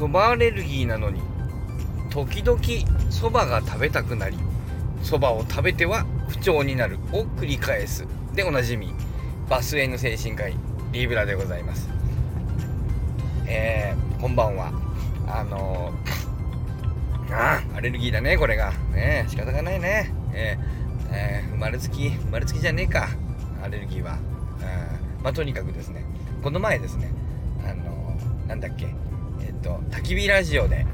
そばアレルギーなのに時々そばが食べたくなりそばを食べては不調になるを繰り返す。でおなじみバスへの精神科医リーブラでございます。えー、こんばんは。あのー、あアレルギーだねこれが。ね仕方がないね。えー、えー、生まれつき生まれつきじゃねえか。アレルギーは、うん、まあとにかくですねこの前ですねあのー、なんだっけと焚き火ラジオで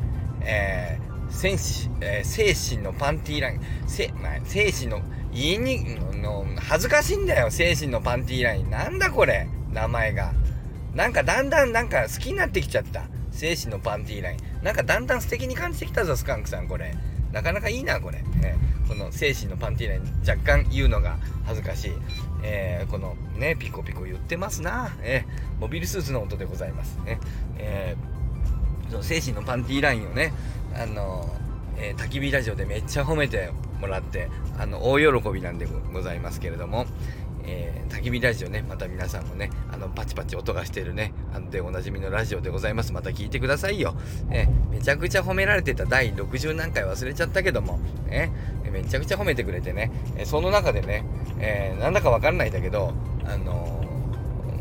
えー、戦士、えー、精神のパンティーライン、せ、まあ、精神の、言いに、の、恥ずかしいんだよ、精神のパンティーライン。なんだこれ、名前が。なんかだんだんなんか好きになってきちゃった。精神のパンティーライン。なんかだんだん素敵に感じてきたぞ、スカンクさん、これ。なかなかいいな、これ。えー、この精神のパンティーライン、若干言うのが恥ずかしい。えー、このね、ピコピコ言ってますな。えー、モビルスーツの音でございます。ね。えーその精神のパンティーラインをねあの、えー、焚き火ラジオでめっちゃ褒めてもらってあの大喜びなんでございますけれども、えー、焚き火ラジオねまた皆さんもねあのパチパチ音がしてるねあのでおなじみのラジオでございます。また聞いてくださいよ、えー、めちゃくちゃ褒められてた第60何回忘れちゃったけども、ね、めちゃくちゃ褒めてくれてね、えその中でね、え、なんだかわかんないんだけどあの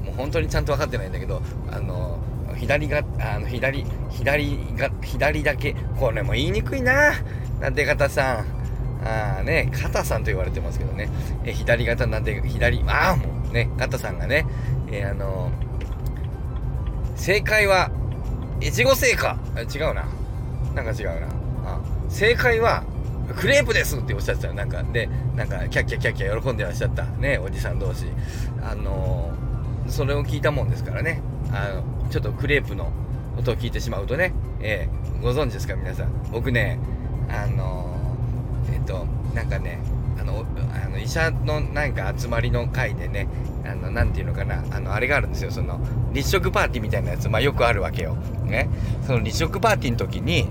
もう本当にちゃんと分かってないんだけどあの左が、あの、左、左が、左だけ。これも言いにくいな。なんて方さん。ああね、肩さんと言われてますけどね。え左肩なんて、左、ああ、もうね、肩さんがね、えー、あのー、正解は、越後製菓。違うな。なんか違うな。あ正解は、クレープですっておっしゃってたなんか、で、なんか、キャッキャキャッキャ喜んでらっしゃった。ね、おじさん同士。あのー、それを聞いたもんですからね。あの、ちょっとクレープの音を聞いてしまうとね、えー、ご存知ですか皆さん。僕ねあのー、えっ、ー、となんかねあのあの医者のなんか集まりの会でねあのなんていうのかなあのあれがあるんですよ。その立食パーティーみたいなやつまあよくあるわけよ。ね。その立食パーティーの時に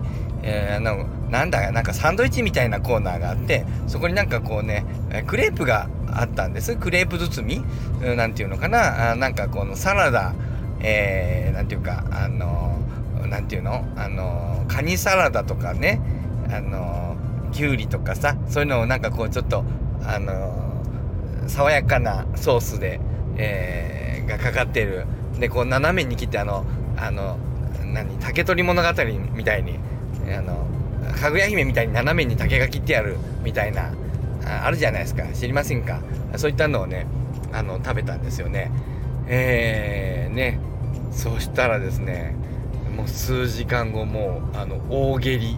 えー、あのなんだなんかサンドイッチみたいなコーナーがあってそこになんかこうねクレープがあったんです。クレープ包みなんていうのかなあなんかこのサラダえー、ていうかあの何ていうの？あのカニサラダとかねあのきゅうりとかさそういうのをなんかこうちょっとあの爽やかなソースで、えー、がかかってる。でこう斜めに切ってあのあの何？竹取物語みたいにあのかぐや姫みたいに斜めに竹が切ってあるみたいなあるじゃないですか。知りませんか？そういったのをねあの食べたんですよね。えー、ね。そしたらですねもう数時間後もうあの大下痢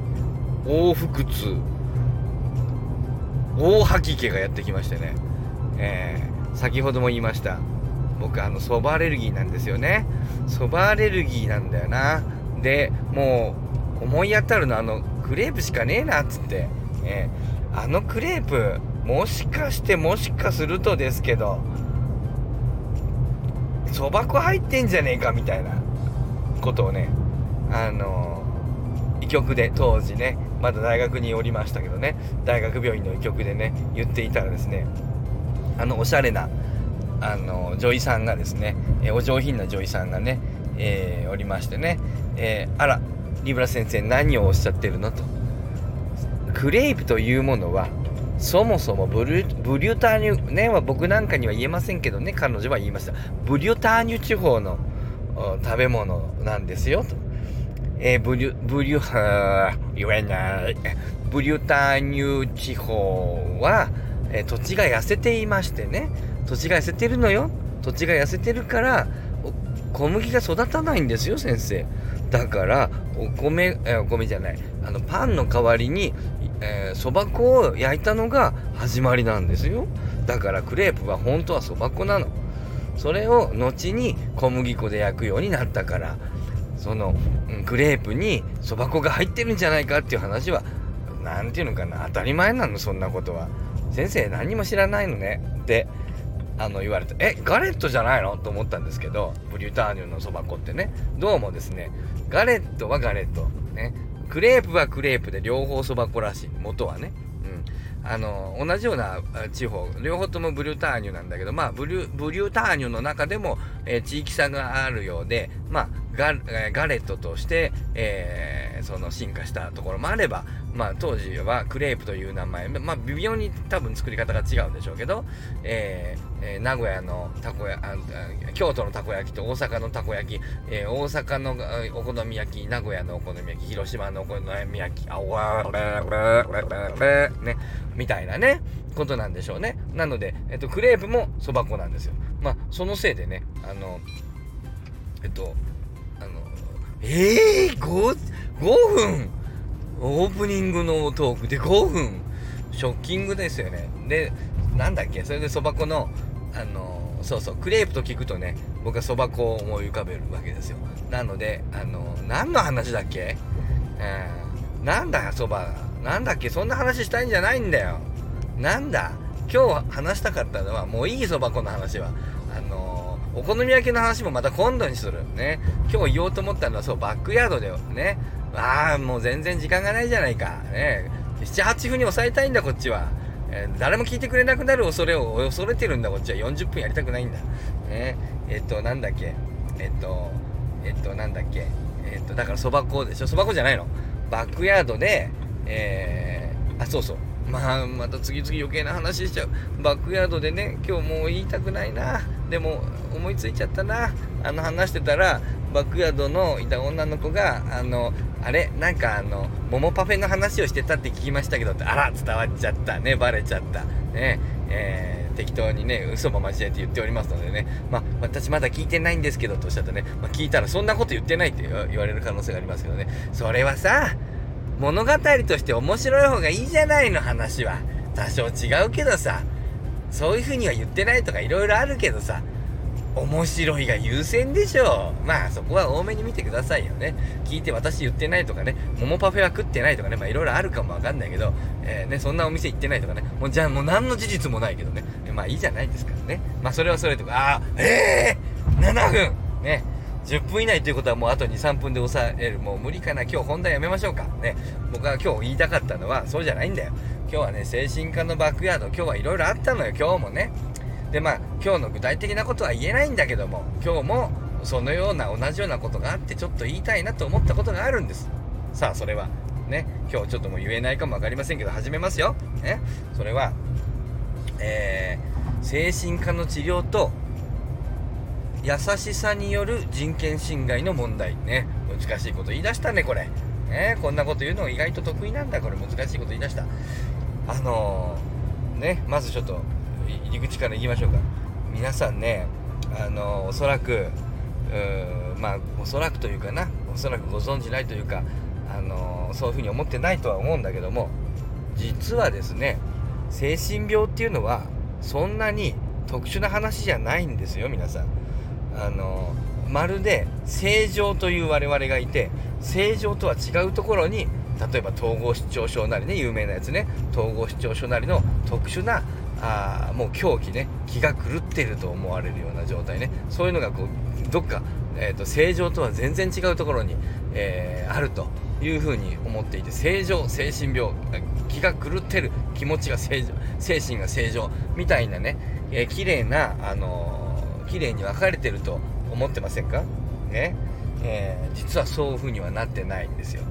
大腹痛大吐き気がやってきましてね、えー、先ほども言いました。僕あのそばアレルギーなんですよね。そばアレルギーなんだよな。でもう思い当たるのあのクレープしかねえなっつって、えー、あのクレープもしかしてもしかするとですけどそば粉入ってんじゃねえかみたいなことをねあの医局で当時ねまだ大学におりましたけどね大学病院の医局でね言っていたらですねあのおしゃれなあの女医さんがですね、えお上品な女医さんがね、えー、おりましてね、えー、あらリブラ先生何をおっしゃってるのと。クレープというものはそもそもブリュブリュターニュねは僕なんかには言えませんけどね彼女は言いました。ブリュターニュ地方の食べ物なんですよ。と、えー、ブリュブリュは言えない。ブリュターニュ地方は、えー、土地が痩せていましてね。土地が痩せてるのよ。土地が痩せてるから小麦が育たないんですよ先生。だからお米えお米じゃない。あのパンの代わりにそば、粉を焼いたのが始まりなんですよ。だからクレープは本当はそば粉なの。それを後に小麦粉で焼くようになったからその、クレープにそば粉が入ってるんじゃないかっていう話は何て言うのかな当たり前なのそんなことは。先生何も知らないのね。ってあの言われてえガレットじゃないの？と思ったんですけどブリュターニュのそば粉ってね。どうもですねガレットはガレット。ね。クレープはクレープで両方そば粉らしい。元はね。うん。あの同じような地方。両方ともブリューターニュなんだけどまあブリュブリュターニュの中でも、えー、地域差があるようでまあガガレットとして、えー、その進化したところもあれば、まあ、当時はクレープという名前、まあ、微妙に多分作り方が違うんでしょうけど、えーえー、名古屋のたこやあ京都のたこ焼きと大阪のたこ焼き、えー、大阪のお好み焼き名古屋のお好み焼き広島のお好み焼きあわれねみたいなねことなんでしょうね。なので、えっと、クレープもそば粉なんですよ。まあそのせいでねあのえっとあのええー、5, 5分オープニングのトークで5分。ショッキングですよね。でなんだっけ？それでそば粉のあのそうそうクレープと聞くとね僕はそば粉を思い浮かべるわけですよ。なのであの何の話だっけ、えー、なんだよそば。なんだっけ？そんな話したいんじゃないんだよ。なんだ？今日話したかったのはもういいそば粉の話は。あのお好み焼きの話もまた今度にする。ね。今日言おうと思ったのはそうバックヤードでね。ああもう全然時間がないじゃないか。ね。78分に抑えたいんだこっちは。えー、誰も聞いてくれなくなる恐れを恐れてるんだこっちは。40分やりたくないんだ。ね。えっとなんだっけ。えっとえっとなんだっけ。えっとだからそば粉でしょ。そば粉じゃないの。バックヤードでえー、あそうそう。まあまた次々余計な話しちゃう。バックヤードでね今日もう言いたくないな。でも思いついちゃったな。あの話してたらバックヤードのいた女の子があのあれ？なんかあの桃パフェの話をしてたって聞きましたけどってあら伝わっちゃったねバレちゃった。ね。えー、適当にね嘘も交えて言っておりますのでね。まあ私まだ聞いてないんですけどとおっしゃったね、まあ、聞いたらそんなこと言ってないって言われる可能性がありますけどね。それはさ物語として面白い方がいいじゃないの話は。多少違うけどさ。そういう風には言ってないとか色々あるけどさ。面白いが優先でしょう。まあそこは多めに見てくださいよね。聞いて私言ってないとかね、桃パフェは食ってないとかね、まあいろいろあるかもわかんないけど、えー、ね、そんなお店行ってないとかね、もうじゃあもう何の事実もないけどね、まあいいじゃないですからね。まあそれはそれとか、あー、えー、7分ね。10分以内ということはもうあと2、3分で抑える。もう無理かな。今日本題やめましょうか。ね。僕が今日言いたかったのは、そうじゃないんだよ。今日はね、精神科のバックヤード、今日はいろいろあったのよ。今日もね。でまあ今日の具体的なことは言えないんだけども今日もそのような同じようなことがあってちょっと言いたいなと思ったことがあるんです。さあそれはね今日ちょっともう言えないかも分かりませんけど始めますよ、ね、それはえー、精神科の治療と優しさによる人権侵害の問題。ね。難しいこと言い出したねこれ。ね。こんなこと言うの意外と得意なんだ。これ難しいこと言い出した。あのー、ね。まずちょっと入り口からいきましょうか。皆さんねあのおそらくまあおそらくというかなおそらくご存じないというかあのそういうふうに思ってないとは思うんだけども実はですね精神病っていうのはそんなに特殊な話じゃないんですよ皆さん。あのまるで正常という我々がいて正常とは違うところに例えば統合失調症なりね有名なやつね統合失調症なりの特殊なあもう狂気ね気が狂ってると思われるような状態ね。そういうのがこうどっか、えーと、正常とは全然違うところに、えー、あるというふうに思っていて正常精神病気が狂ってる気持ちが正常精神が正常みたいなね、えー、綺麗なあのー、綺麗に分かれてると思ってませんか？ね、えー、実はそういうふうにはなってないんですよ。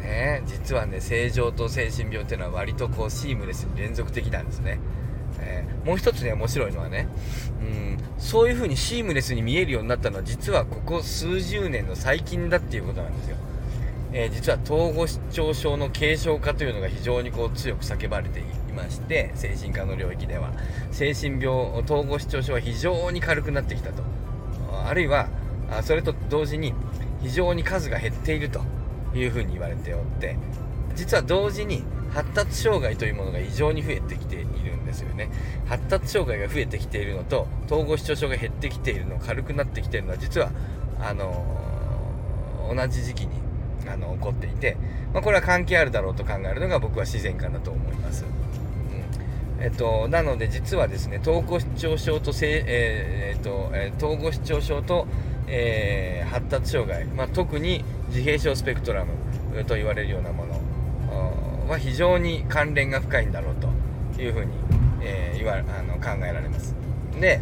ね？実はね正常と精神病っていうのは割とこうシームレスに連続的なんですね。えー、もう一つね面白いのはねうんそういう風にシームレスに見えるようになったのは実はここ数十年の最近だっていうことなんですよ、えー、実は統合失調症の軽症化というのが非常にこう強く叫ばれていまして精神科の領域では。精神病統合失調症は非常に軽くなってきたと。あるいはそれと同時に非常に数が減っているというふうに言われておって実は同時に発達障害というものが異常に増えてきているんですよね発達障害が増えてきているのと統合失調症が減ってきているの軽くなってきているのは実はあのー、同じ時期にあの起こっていて、まあ、これは関係あるだろうと考えるのが僕は自然かなと思います。えっと、なので実はですね統合失調症とえー、えー、とえ統合失調症と、えー、発達障害、まあ、特に自閉症スペクトラムと言われるようなものは非常に関連が深いんだろうというふうに、えー、言わあの考えられます。で、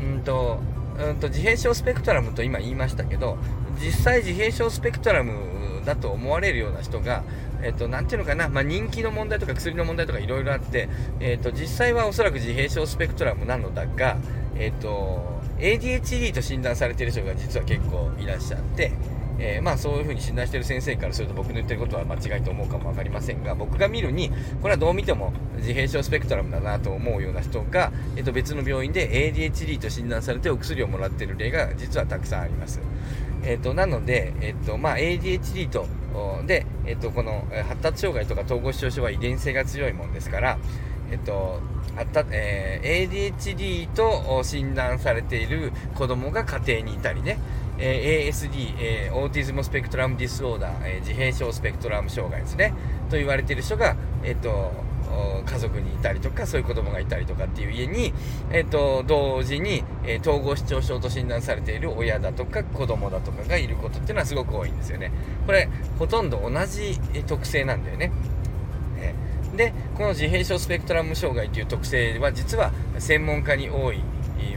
うんとうんと自閉症スペクトラムと今言いましたけど実際自閉症スペクトラムだと思われるような人がえっと、なていうのかな、まあ、人気の問題とか薬の問題とかいろいろあって、えっと、実際はおそらく自閉症スペクトラムなのだが、えっと、ADHD と診断されている人が実は結構いらっしゃって、えー、まあそういうふうに診断している先生からすると僕の言ってることは間違いと思うかも分かりませんが僕が見るにこれはどう見ても自閉症スペクトラムだなと思うような人が、えっと、別の病院で ADHD と診断されてお薬をもらっている例が実はたくさんあります。えっと、なので、えっとまあ、ADHD とで、えっと、この発達障害とか統合失調症は遺伝性が強いもんですから、えっとえー、ADHD と診断されている子供が家庭にいたりね、え、ASD、え、 Autism Spectrum Disorder、え、自閉症スペクトラム障害ですね。と言われている人が、えっと家族にいたりとかそういう子供がいたりとかっていう家に、えっと同時に、え統合失調症と診断されている親だとか子供だとかがいることっていうのはすごく多いんですよね。これほとんど同じ特性なんだよね。でこの自閉症スペクトラム障害という特性は実は専門家に多い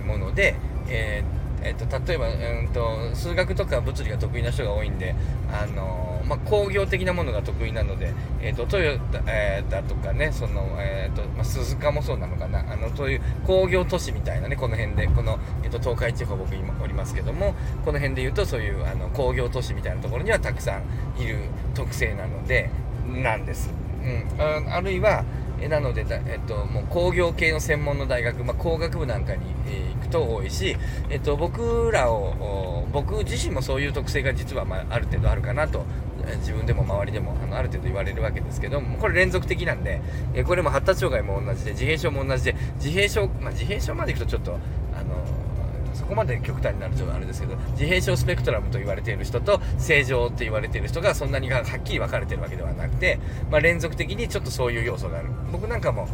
もので、えー、えー、と例えば、うんと、数学とか物理が得意な人が多いんで、あの、まあ、工業的なものが得意なので、えーと、トヨタ、えー、だとかねその、えーとまあ、鈴鹿もそうなのかなあのそういう工業都市みたいなねこの辺でこの、えー、と東海地方僕今おりますけどもこの辺でいうとそういうあの工業都市みたいなところにはたくさんいる特性なのでなんです。うん、ああるいはえなのでえっと、もう工業系の専門の大学、まあ、工学部なんかに、え、行くと多いし、えっと、僕らを僕自身もそういう特性が実は、まあ、ある程度あるかなと自分でも周りでもあのある程度言われるわけですけどもこれ連続的なんで、えこれも発達障害も同じで自閉症も同じで自閉症、まあ、自閉症までいくとちょっとそこまで極端になるとあれですけど自閉症スペクトラムと言われている人と正常って言われている人がそんなにはっきり分かれてるわけではなくて、まあ、連続的にちょっとそういう要素がある。僕なんかも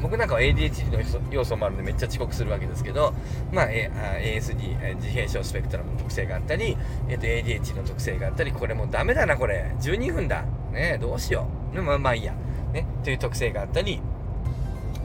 僕なんかは ADHD の要素もあるんでめっちゃ遅刻するわけですけど、まあ、A、ASD 自閉症スペクトラムの特性があったり、えー、と ADHD の特性があったりこれもうダメだなこれ。12分だ。ねどうしよう。まあまあいいや。ねという特性があったり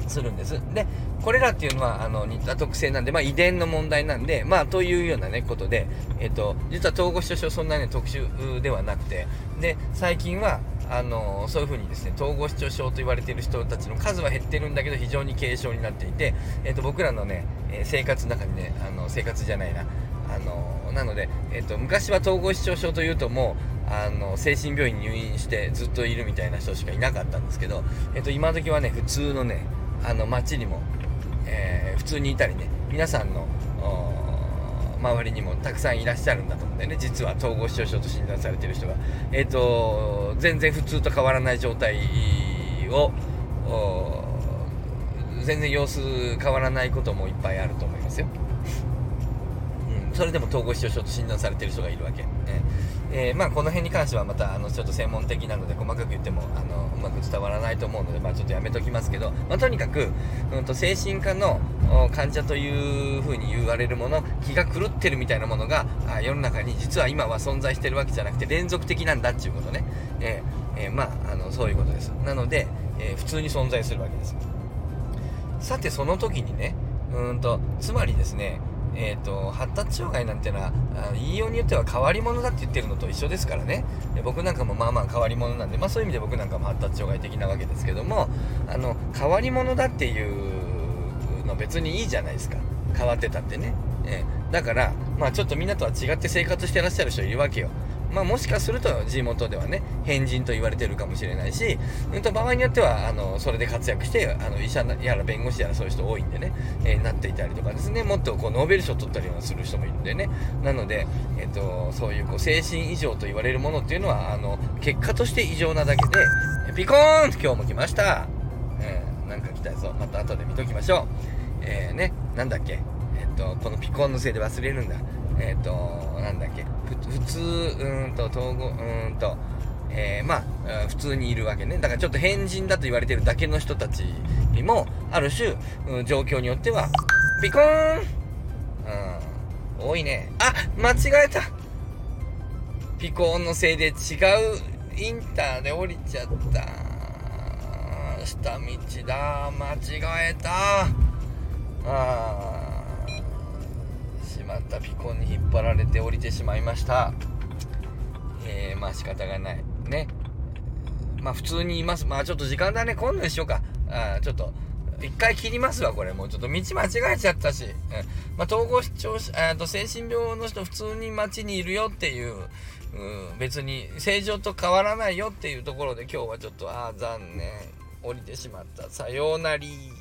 するんです。で、これらっていうのは、あの、似た特性なんで、まあ、遺伝の問題なんで、まあ、というようなね、ことで、えっと、実は統合失調症そんなね、特殊ではなくて、で、最近は、あのそういうふうにですね統合失調症と言われている人たちの数は減ってるんだけど非常に軽症になっていて、えー、と僕らのね、え生活の中にねあの生活じゃないなあのなので、えーと、昔は統合失調症というともうあの精神病院に入院してずっといるみたいな人しかいなかったんですけど、えーと今時はね普通のねあの街にも、えー、普通にいたりね皆さんの周りにもたくさんいらっしゃるんだと思うんだよね。実は統合失調症と診断されてる人が。え、ー、と全然普通と変わらない状態を全然様子変わらないこともいっぱいあると思いますよ、うん、それでも統合失調症と診断されてる人がいるわけ、ね、えまあ、この辺に関してはまたあのちょっと専門的なので細かく言ってもあのうまく伝わらないと思うので、まあ、ちょっとやめときますけど、まあ、とにかく、うん、と精神科の患者というふうに言われるもの気が狂ってるみたいなものがあ世の中に実は今は存在してるわけじゃなくて連続的なんだっていうことね、えーえー、まああのそういうことです。なので、え普通に存在するわけですさてその時にねうんとつまりですねえーと、発達障害なんていうのは言いようによっては変わり者だって言ってるのと一緒ですからね。僕なんかもまあまあ変わり者なんで、まあ、そういう意味で僕なんかも発達障害的なわけですけどもあの変わり者だっていうの別にいいじゃないですか。変わってたってね、えー、だからまあちょっとみんなとは違って生活してらっしゃる人いるわけよ。まあ、もしかすると地元ではね変人と言われてるかもしれないし、うん、と場合によってはあのそれで活躍してあの医者やら弁護士やらそういう人多いんでね、えー、なっていたりとかですねもっとこうノーベル賞取ったりする人もいるんでね。なので、えーと、そういうこう精神異常と言われるものっていうのはあの結果として異常なだけでピコーン今日も来ました、えー、なんか来たぞ。また後で見ときましょう。えー、ねなんだっけ？えっ、ー、とこのピコーンのせいで忘れるんだ。えっ、ー、となんだっけ？普通うんと統合うんとえー、まあ普通にいるわけね。だからちょっと変人だと言われてるだけの人たちにもある種、うん、状況によってはピコーン、うん、多いね。あ間違えた。ピコーンのせいで違うインターで降りちゃった。下道だ。間違えた。ああまったピコンに引っ張られて降りてしまいました。えまあ仕方がない。ね。まあ普通にいます。まあちょっと時間だね。今度にしようか。あちょっと一回切りますわこれ。もうちょっと道間違えちゃったし、うん。まあ、統合失調えと精神病の人普通に街にいるよっていう、うん、別に正常と変わらないよっていうところで今日はちょっとああ残念。降りてしまった。さようなり。